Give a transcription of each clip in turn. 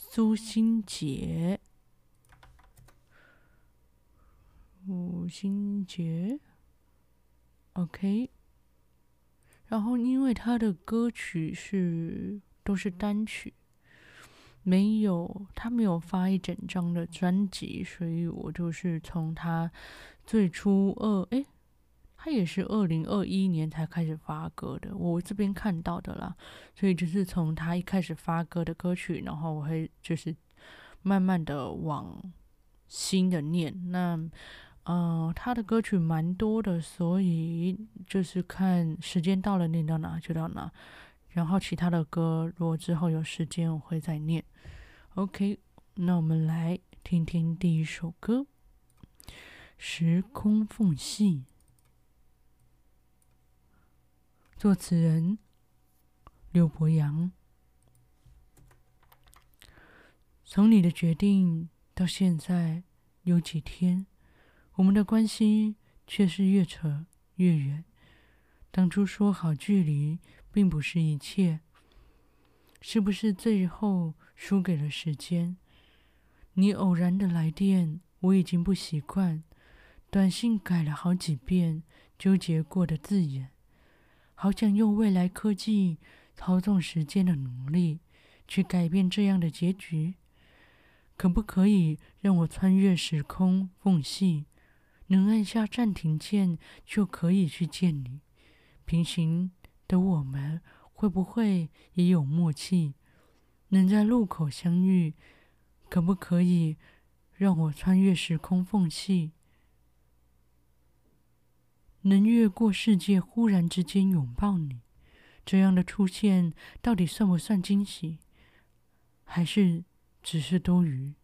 苏新杰。苏新杰，OK。然后，因为他的歌曲是都是单曲，没有他没有发一整张的专辑，所以我就是从他最初二诶，他也是二零二一年才开始发歌的，我这边看到的啦，所以就是从他一开始发歌的歌曲，然后我会就是慢慢的往新的念那。嗯、呃，他的歌曲蛮多的，所以就是看时间到了，念到哪就到哪。然后其他的歌，如果之后有时间，我会再念。OK，那我们来听听第一首歌，《时空缝隙》，作词人刘伯阳。从你的决定到现在有几天？我们的关系却是越扯越远。当初说好距离并不是一切，是不是最后输给了时间？你偶然的来电，我已经不习惯。短信改了好几遍，纠结过的字眼，好想用未来科技操纵时间的能力，去改变这样的结局。可不可以让我穿越时空缝隙？能按下暂停键就可以去见你，平行的我们会不会也有默契？能在路口相遇，可不可以让我穿越时空缝隙？能越过世界，忽然之间拥抱你，这样的出现到底算不算惊喜？还是只是多余？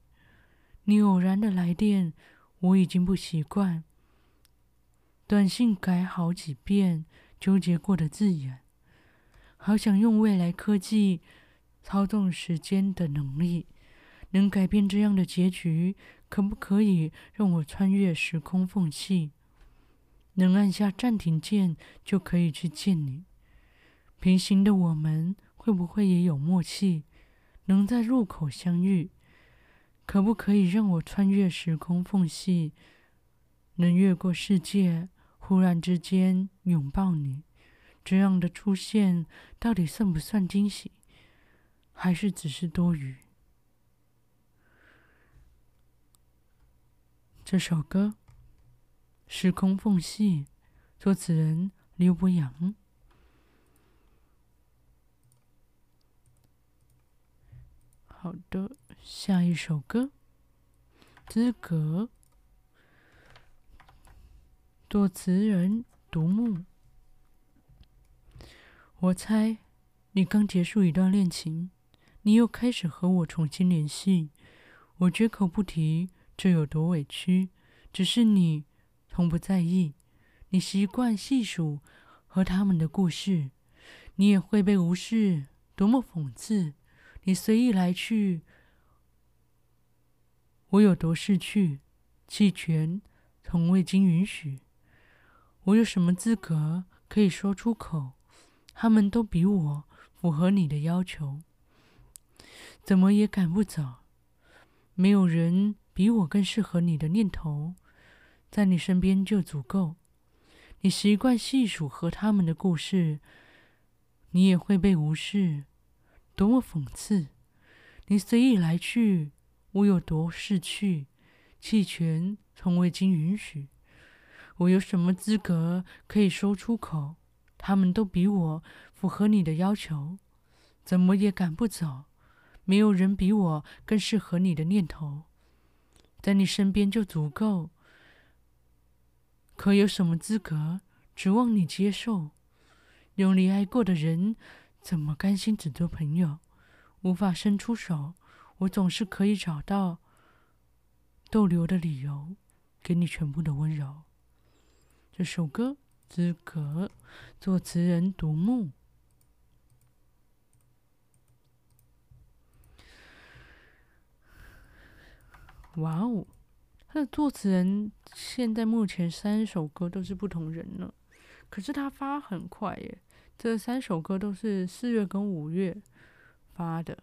你偶然的来电。我已经不习惯，短信改好几遍，纠结过的字眼，好想用未来科技操纵时间的能力，能改变这样的结局。可不可以让我穿越时空缝隙？能按下暂停键就可以去见你。平行的我们会不会也有默契？能在路口相遇？可不可以让我穿越时空缝隙，能越过世界，忽然之间拥抱你？这样的出现到底算不算惊喜，还是只是多余？这首歌《时空缝隙》，作词人刘伯阳。好的，下一首歌《资格》，作词人独木。我猜你刚结束一段恋情，你又开始和我重新联系。我绝口不提这有多委屈，只是你从不在意。你习惯细数和他们的故事，你也会被无视，多么讽刺。你随意来去，我有多识趣？弃权从未经允许，我有什么资格可以说出口？他们都比我符合你的要求，怎么也赶不走。没有人比我更适合你的念头，在你身边就足够。你习惯细数和他们的故事，你也会被无视。多么讽刺！你随意来去，我有多识趣？弃权从未经允许，我有什么资格可以说出口？他们都比我符合你的要求，怎么也赶不走。没有人比我更适合你的念头，在你身边就足够。可有什么资格指望你接受？用力爱过的人。怎么甘心只做朋友？无法伸出手，我总是可以找到逗留的理由，给你全部的温柔。这首歌《资格》，作词人独木。哇哦，他的作词人现在目前三首歌都是不同人了，可是他发很快耶。这三首歌都是四月跟五月发的，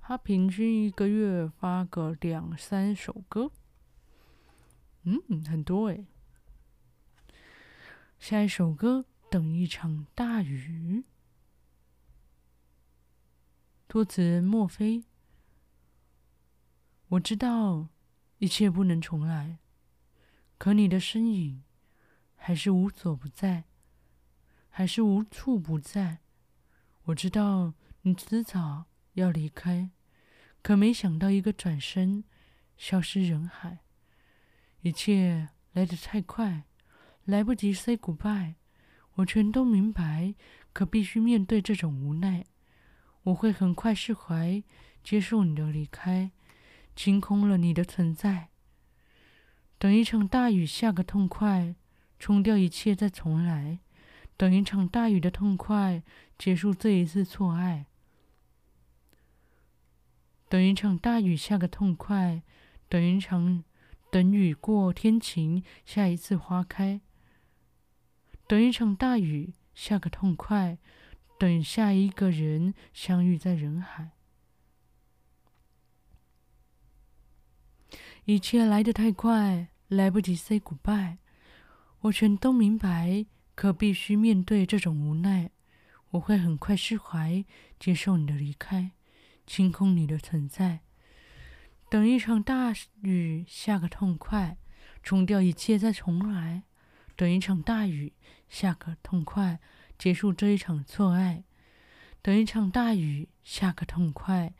他平均一个月发个两三首歌，嗯，很多诶。下一首歌，等一场大雨。作词人莫非。我知道一切不能重来，可你的身影还是无所不在，还是无处不在。我知道你迟早要离开，可没想到一个转身，消失人海，一切来得太快。来不及 say goodbye，我全都明白，可必须面对这种无奈。我会很快释怀，接受你的离开，清空了你的存在。等一场大雨下个痛快，冲掉一切再重来。等一场大雨的痛快，结束这一次错爱。等一场大雨下个痛快，等一场等雨过天晴，下一次花开。等一场大雨下个痛快，等下一个人相遇在人海。一切来得太快，来不及 say goodbye。我全都明白，可必须面对这种无奈。我会很快释怀，接受你的离开，清空你的存在。等一场大雨下个痛快，冲掉一切再重来。等一场大雨。下个痛快，结束这一场错爱。等一场大雨，下个痛快，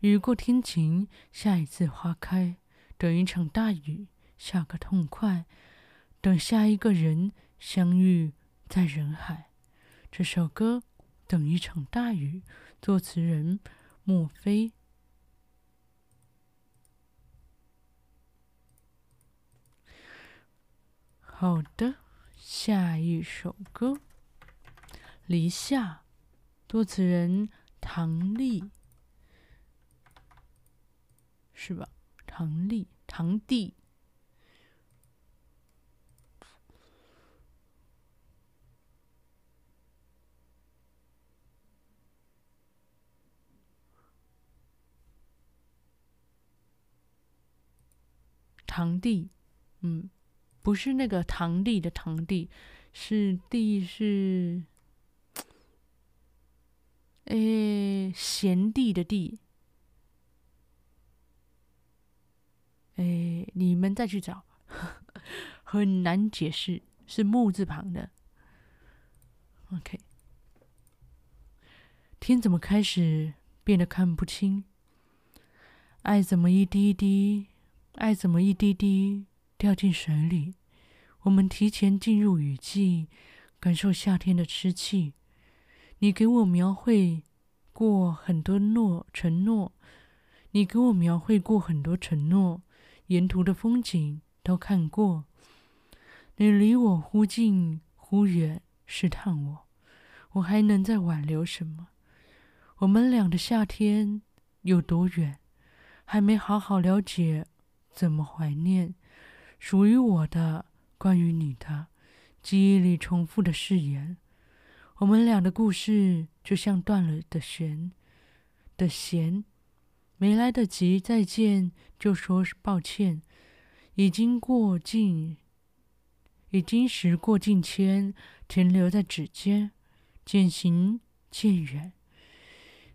雨过天晴，下一次花开。等一场大雨，下个痛快，等下一个人相遇在人海。这首歌《等一场大雨》，作词人莫非。好的。下一首歌《离夏》，作词人唐丽，是吧？堂弟，堂弟，堂弟，嗯。不是那个堂弟的堂弟，是弟是，诶，贤弟的弟。诶，你们再去找，很难解释，是木字旁的。OK，天怎么开始变得看不清？爱怎么一滴滴？爱怎么一滴滴？掉进水里，我们提前进入雨季，感受夏天的湿气。你给我描绘过很多诺承诺，你给我描绘过很多承诺，沿途的风景都看过。你离我忽近忽远，试探我，我还能再挽留什么？我们俩的夏天有多远？还没好好了解，怎么怀念？属于我的，关于你的，记忆里重复的誓言。我们俩的故事就像断了的弦的弦，没来得及再见，就说是抱歉。已经过境，已经时过境迁，停留在指尖，渐行渐远。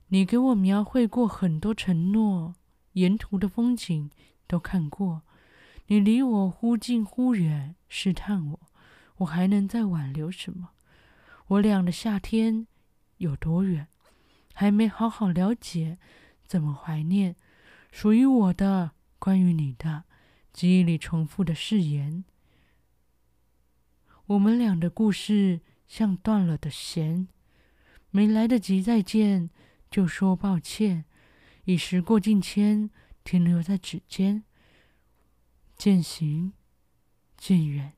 你给我描绘过很多承诺，沿途的风景都看过。你离我忽近忽远，试探我，我还能再挽留什么？我俩的夏天有多远？还没好好了解，怎么怀念？属于我的，关于你的，记忆里重复的誓言。我们俩的故事像断了的弦，没来得及再见，就说抱歉。已时过境迁，停留在指尖，渐行渐远。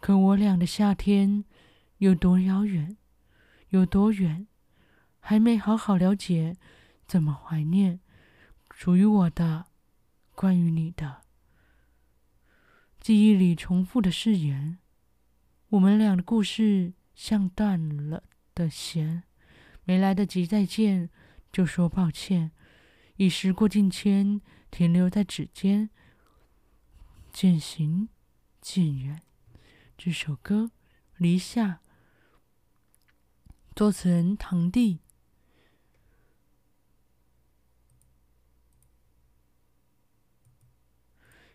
可我俩的夏天有多遥远，有多远，还没好好了解，怎么怀念属于我的，关于你的记忆里重复的誓言。我们俩的故事像断了的弦，没来得及再见，就说抱歉。已时过境迁，停留在指尖，渐行渐远。这首歌《离夏》，作词人堂弟。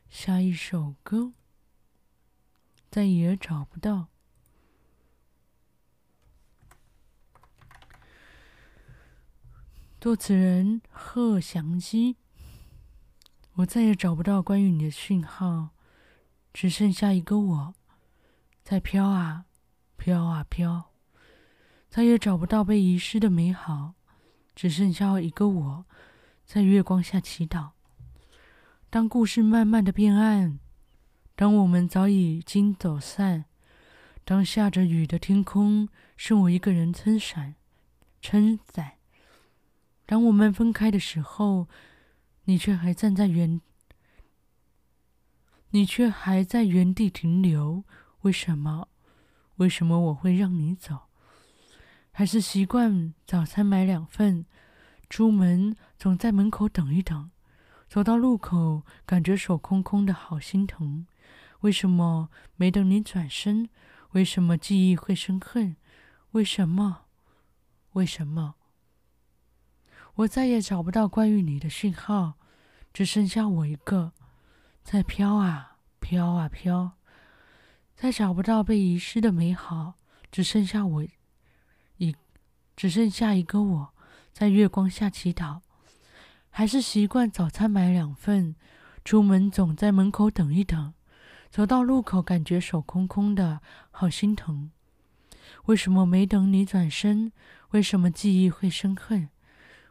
下一首歌，再也找不到。作词人贺祥基，我再也找不到关于你的讯号，只剩下一个我。在飘啊，飘啊飘，再也找不到被遗失的美好，只剩下一个我，在月光下祈祷。当故事慢慢的变暗，当我们早已经走散，当下着雨的天空剩我一个人撑伞，撑伞。当我们分开的时候，你却还站在原，你却还在原地停留。为什么？为什么我会让你走？还是习惯早餐买两份，出门总在门口等一等，走到路口感觉手空空的，好心疼。为什么没等你转身？为什么记忆会生恨？为什么？为什么？我再也找不到关于你的讯号，只剩下我一个，在飘啊飘啊飘。再找不到被遗失的美好，只剩下我，只剩下一个我，在月光下祈祷。还是习惯早餐买两份，出门总在门口等一等，走到路口感觉手空空的，好心疼。为什么没等你转身？为什么记忆会生恨？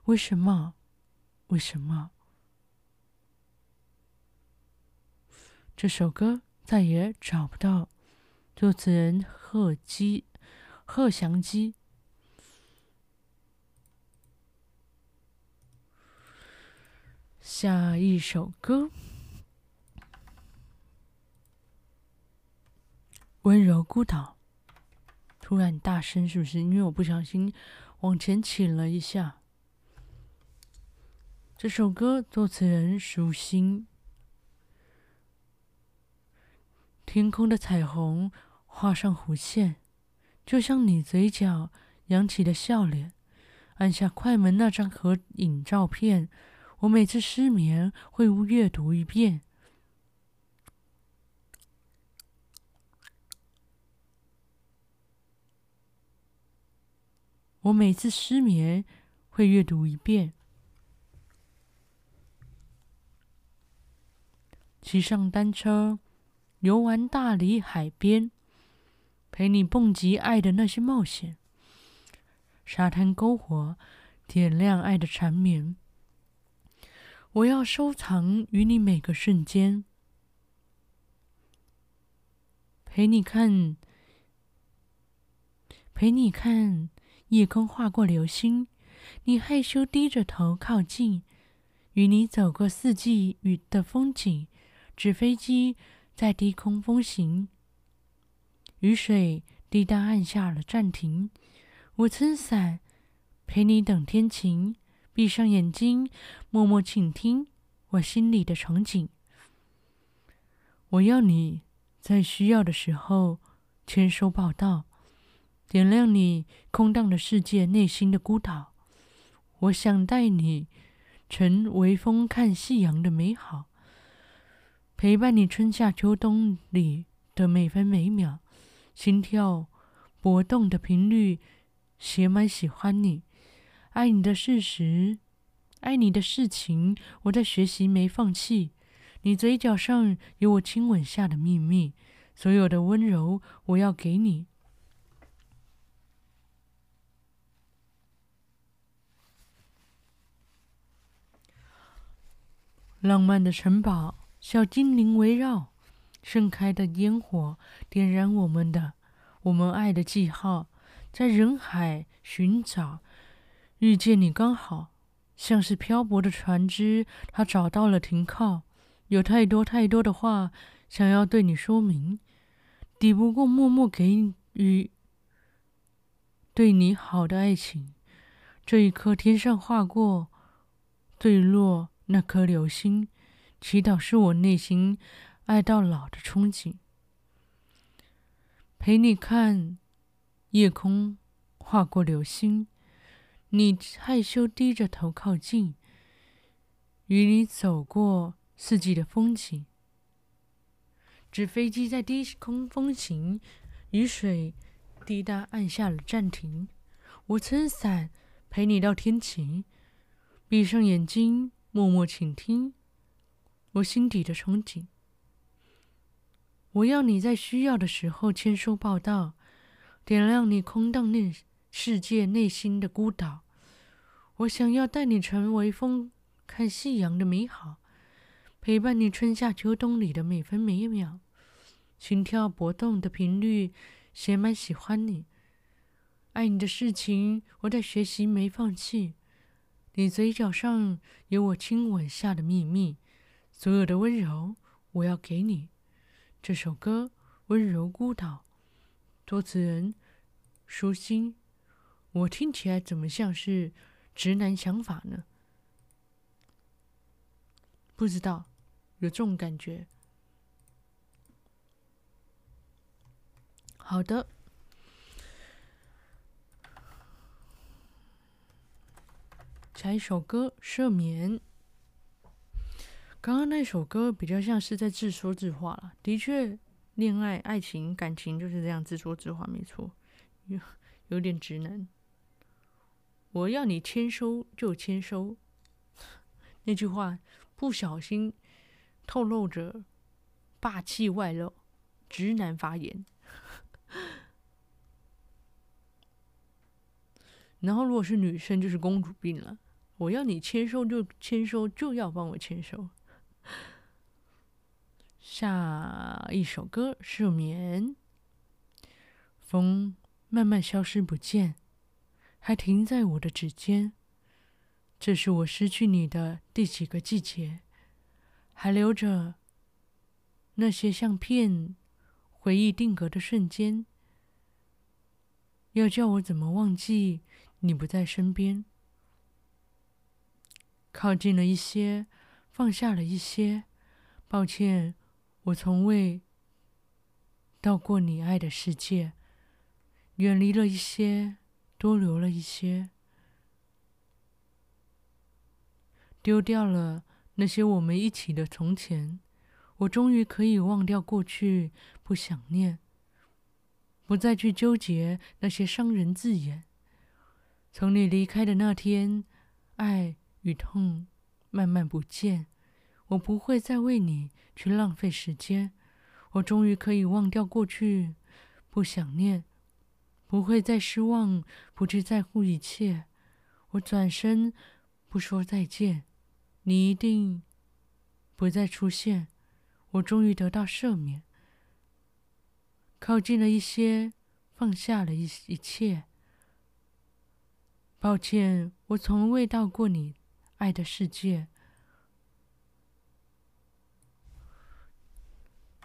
为什么？为什么？这首歌再也找不到。作词人贺基、贺祥基。下一首歌，《温柔孤岛》。突然大声，是不是？因为我不小心往前倾了一下。这首歌作词人舒心。天空的彩虹。画上弧线，就像你嘴角扬起的笑脸。按下快门那张合影照片，我每次失眠会阅读一遍。我每次失眠会阅读一遍。骑上单车，游玩大理海边。陪你蹦极爱的那些冒险，沙滩篝火点亮爱的缠绵。我要收藏与你每个瞬间，陪你看，陪你看夜空划过流星。你害羞低着头靠近，与你走过四季雨的风景。纸飞机在低空风行。雨水滴答，按下了暂停。我撑伞，陪你等天晴。闭上眼睛，默默倾听我心里的场景。我要你在需要的时候牵手报到，点亮你空荡的世界内心的孤岛。我想带你乘微风看夕阳的美好，陪伴你春夏秋冬里的每分每秒。心跳搏动的频率，写满喜欢你、爱你的事实爱你的事情我在学习没放弃。你嘴角上有我亲吻下的秘密所有的温柔我要给你。浪漫的城堡小精灵围绕盛开的烟火点燃我们的我们爱的记号在人海寻找遇见你刚好，像是漂泊的船只，它找到了停靠。有太多太多的话想要对你说明，抵不过默默给予对你好的爱情。这一刻，天上划过坠落。那颗流星，祈祷是我内心爱到老的憧憬。陪你看夜空划过流星，你害羞低着头靠近，与你走过四季的风景。纸飞机在低空风行，雨水滴答按下了暂停。我撑伞陪你到天晴，闭上眼睛。默默倾听，我心底的憧憬。我要你在需要的时候签收报到，点亮你空荡内世界内心的孤岛。我想要带你乘微风，看夕阳的美好，陪伴你春夏秋冬里的每分每一秒。心跳搏动的频率，写满喜欢你，爱你的事情，我在学习，没放弃。你嘴角上有我亲吻下的秘密，所有的温柔我要给你。这首歌《温柔孤岛》，作词人舒心，我听起来怎么像是直男想法呢？不知道，有这种感觉。好的。下一首歌《赦免》。刚刚那首歌比较像是在自说自话了。的确，恋爱、爱情、感情就是这样自说自话，没错，有有点直男。我要你签收就签收，那句话不小心透露着霸气外露，直男发言。然后，如果是女生，就是公主病了。我要你签收就签收，就要帮我签收。下一首歌《赦免》，风慢慢消失不见，还停在我的指尖。这是我失去你的第几个季节？还留着那些相片，回忆定格的瞬间。要叫我怎么忘记你不在身边？靠近了一些，放下了一些。抱歉，我从未到过你爱的世界。远离了一些，多留了一些。丢掉了那些我们一起的从前。我终于可以忘掉过去，不想念，不再去纠结那些伤人字眼。从你离开的那天，爱。与痛慢慢不见，我不会再为你去浪费时间。我终于可以忘掉过去，不想念，不会再失望，不去在乎一切。我转身不说再见，你一定不再出现。我终于得到赦免，靠近了一些，放下了一一切。抱歉，我从未到过你爱的世界，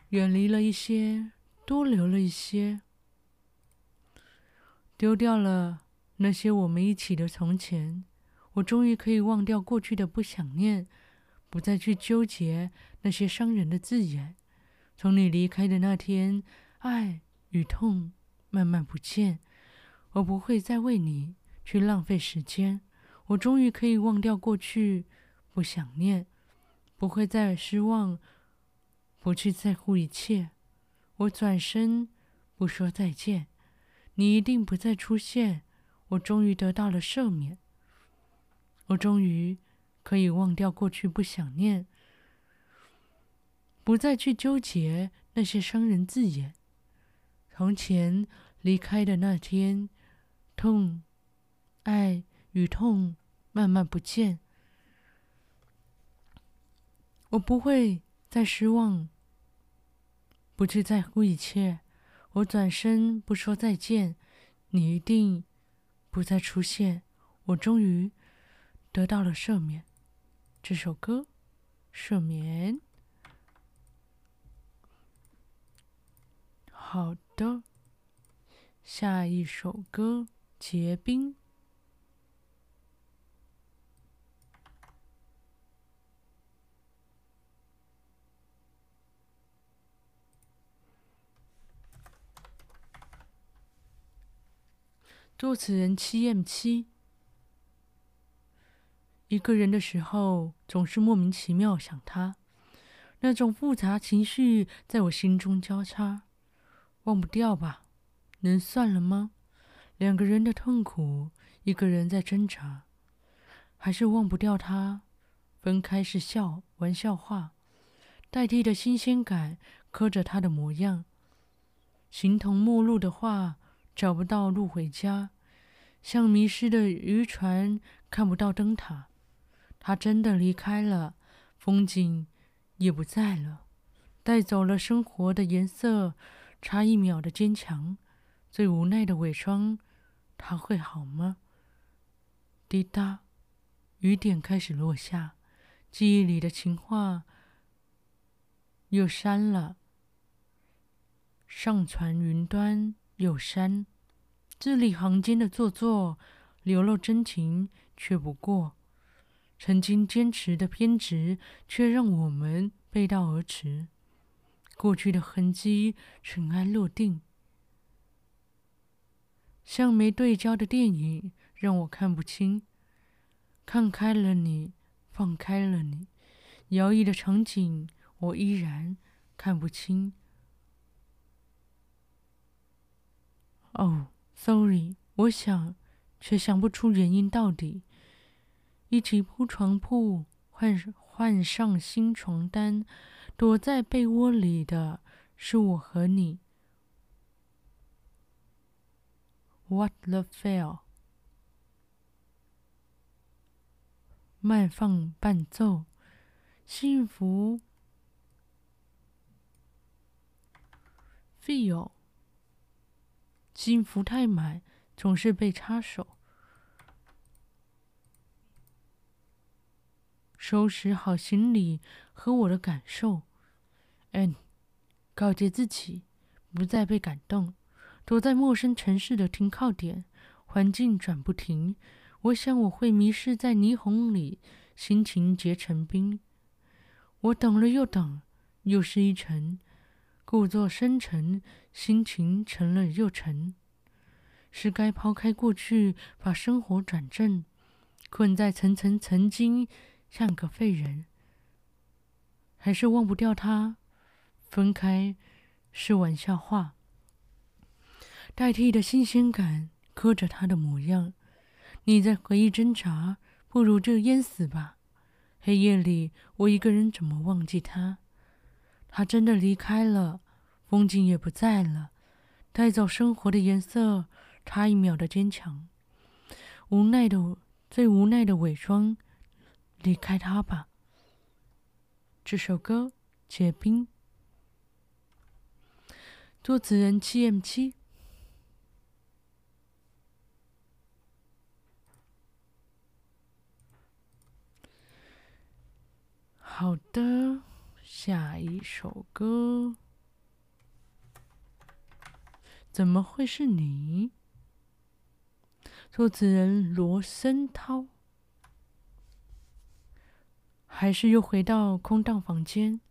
远离了一些，多留了一些，丢掉了那些我们一起的从前。我终于可以忘掉过去的不想念，不再去纠结那些伤人的字眼。从你离开的那天，爱与痛慢慢不见，我不会再为你去浪费时间。我终于可以忘掉过去，不想念，不会再失望，不去在乎一切。我转身，不说再见，你一定不再出现。我终于得到了赦免，我终于可以忘掉过去，不想念，不再去纠结那些伤人字眼。从前离开的那天，痛，爱。与痛慢慢不见，我不会再失望，不去在乎一切。我转身不说再见，你一定不再出现。我终于得到了赦免。这首歌，赦免。好的，下一首歌，结冰。作词人七 M 七。一个人的时候，总是莫名其妙想他，那种复杂情绪在我心中交叉，忘不掉吧？能算了吗？两个人的痛苦，一个人在挣扎，还是忘不掉他？分开是笑玩笑话，代替的新鲜感，刻着他的模样。形同陌路的话，找不到路回家。像迷失的渔船，看不到灯塔。他真的离开了，风景也不在了，带走了生活的颜色，差一秒的坚强，最无奈的伪装。他会好吗？滴答，雨点开始落下，记忆里的情话又删了，上传云端有删。字里行间的做作，流露真情，却不过曾经坚持的偏执，却让我们背道而驰。过去的痕迹尘埃落定，像没对焦的电影，让我看不清。看开了你，放开了你，摇曳的场景，我依然看不清。哦。Sorry，我想，却想不出原因到底。一起铺床铺，换换上新床单，躲在被窝里的是我和你。What the feel？慢放伴奏，幸福。Feel。幸福太满，总是被插手。收拾好行李和我的感受嗯告诫自己不再被感动。躲在陌生城市的停靠点，环境转不停。我想我会迷失在霓虹里，心情结成冰。我等了又等，又是一程。故作深沉，心情沉了又沉。是该抛开过去，把生活转正。困在层层曾经，像个废人。还是忘不掉他，分开是玩笑话。代替的新鲜感，刻着他的模样。你在回忆挣扎，不如就淹死吧。黑夜里，我一个人怎么忘记他？他真的离开了。风景也不在了，带走生活的颜色，差一秒的坚强，无奈的最无奈的伪装，离开他吧。这首歌《结冰》，作词人七 M 七。好的，下一首歌。怎么会是你？作词人罗森涛，还是又回到空荡房间？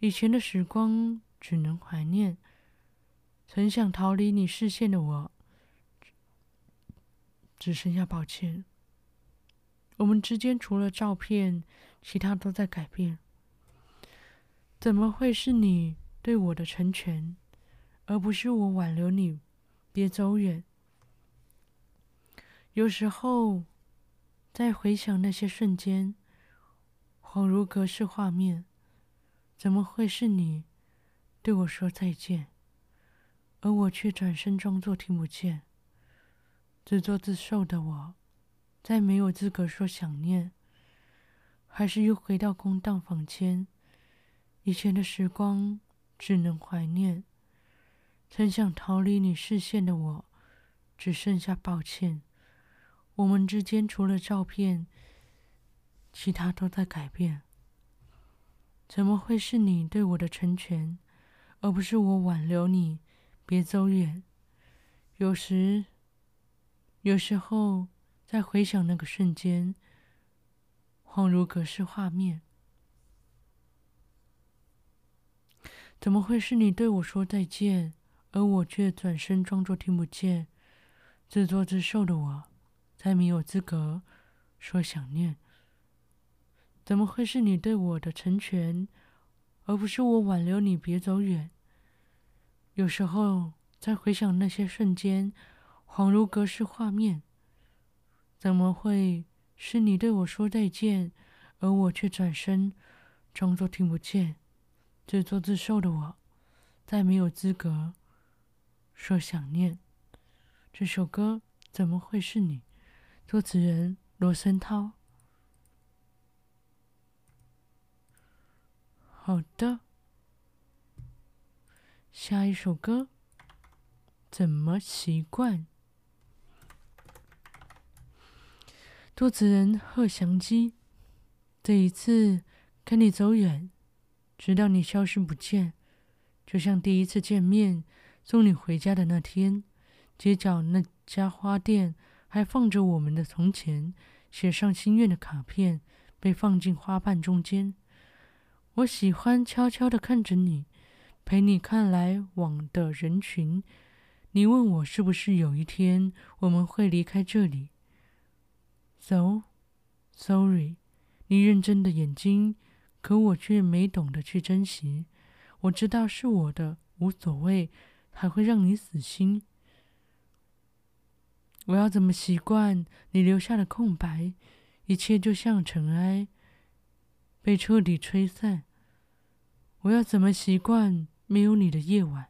以前的时光只能怀念。曾想逃离你视线的我，只剩下抱歉。我们之间除了照片，其他都在改变。怎么会是你对我的成全？而不是我挽留你，别走远。有时候，在回想那些瞬间，恍如隔世画面，怎么会是你对我说再见，而我却转身装作听不见？自作自受的我，再没有资格说想念。还是又回到空荡房间？以前的时光只能怀念，曾想逃离你视线的我，只剩下抱歉。我们之间除了照片，其他都在改变。怎么会是你对我的成全，而不是我挽留你，别走远？有时，有时候，在回想那个瞬间，恍如隔世画面。怎么会是你对我说再见，而我却转身装作听不见？自作自受的我，再没有资格说想念。怎么会是你对我的成全，而不是我挽留你别走远？有时候，在回想那些瞬间，恍如隔世画面。怎么会是你对我说再见，而我却转身装作听不见？自作自受的我，再没有资格说想念。这首歌怎么会是你？作词人罗森涛。好的，下一首歌，怎么习惯？作词人贺祥基。这一次看你走远，直到你消失不见，就像第一次见面送你回家的那天，街角那家花店还放着我们的从前，写上心愿的卡片被放进花瓣中间。我喜欢悄悄地看着你，陪你看来往的人群。你问我是不是有一天我们会离开这里？So sorry，你认真的眼睛，可我却没懂得去珍惜。我知道是我的，无所谓，还会让你死心。我要怎么习惯你留下的空白？一切就像尘埃，被彻底吹散。我要怎么习惯没有你的夜晚？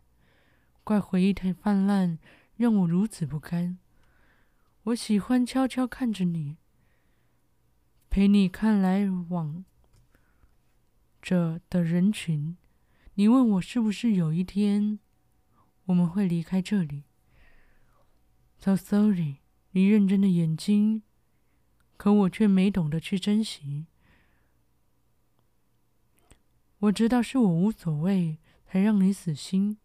怪回忆太泛滥，让我如此不甘。我喜欢悄悄看着你。陪你看来往着的人群，你问我是不是有一天我们会离开这里？So sorry，你认真的眼睛，可我却没懂得去珍惜。我知道是我无所谓，才让你死心。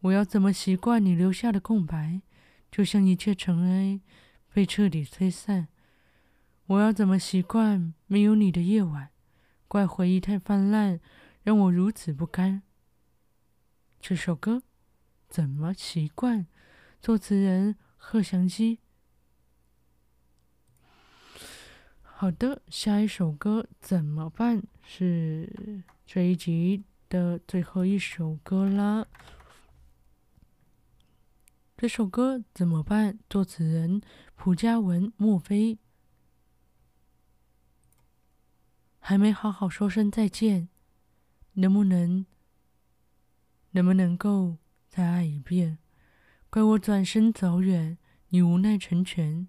我要怎么习惯你留下的空白？就像一切尘埃被彻底吹散。我要怎么习惯没有你的夜晚？怪回忆太泛滥，让我如此不甘。这首歌怎么习惯？作词人贺祥基。好的，下一首歌怎么办？是这一集的最后一首歌啦。这首歌怎么办？作词人蒲嘉文、莫非。还没好好说声再见，能不能，能不能够再爱一遍？怪我转身走远，你无奈成全，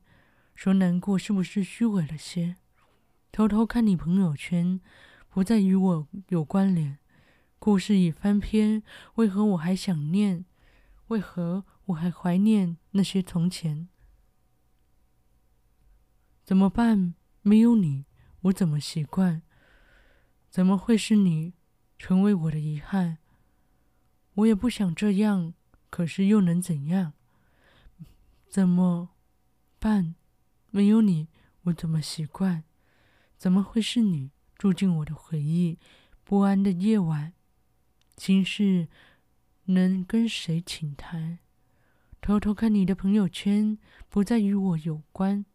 说难过是不是虚伪了些？偷偷看你朋友圈，不再与我有关联。故事已翻篇，为何我还想念？为何我还怀念那些从前？怎么办？没有你。我怎么习惯？怎么会是你成为我的遗憾？我也不想这样，可是又能怎样？怎么办？没有你，我怎么习惯？怎么会是你住进我的回忆？不安的夜晚，心事能跟谁倾谈？偷偷看你的朋友圈，不再与我有关。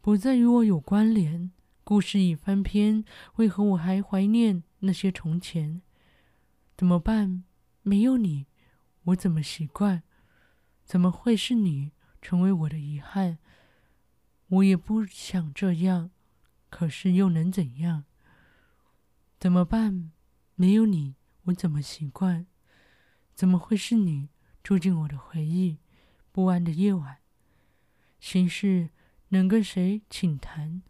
不再与我有关联，故事已翻篇，为何我还怀念那些从前？怎么办？没有你，我怎么习惯？怎么会是你成为我的遗憾？我也不想这样，可是又能怎样？怎么办？没有你，我怎么习惯？怎么会是你住进我的回忆？不安的夜晚，心事。能跟谁倾谈？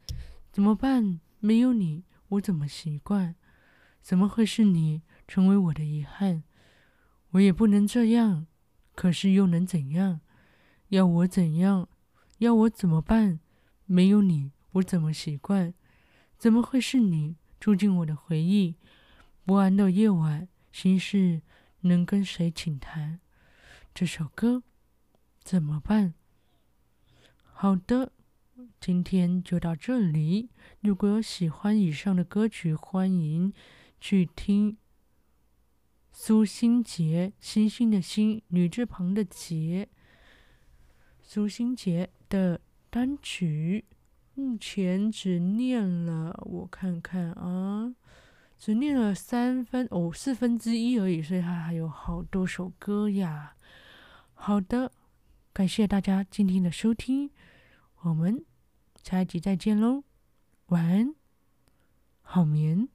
怎么办？没有你，我怎么习惯？怎么会是你成为我的遗憾？我也不能这样，可是又能怎样？要我怎样？要我怎么办？没有你，我怎么习惯？怎么会是你住进我的回忆？不安的夜晚，心事能跟谁倾谈？这首歌怎么办？好的，今天就到这里。如果有喜欢以上的歌曲，欢迎去听。苏新杰，星星的星，女字旁的杰。苏新杰的单曲，目前只念了，我看看啊，只念了三分哦，四分之一而已，所以他还有好多首歌呀。好的，感谢大家今天的收听，我们下一集再见喽，晚安，好眠。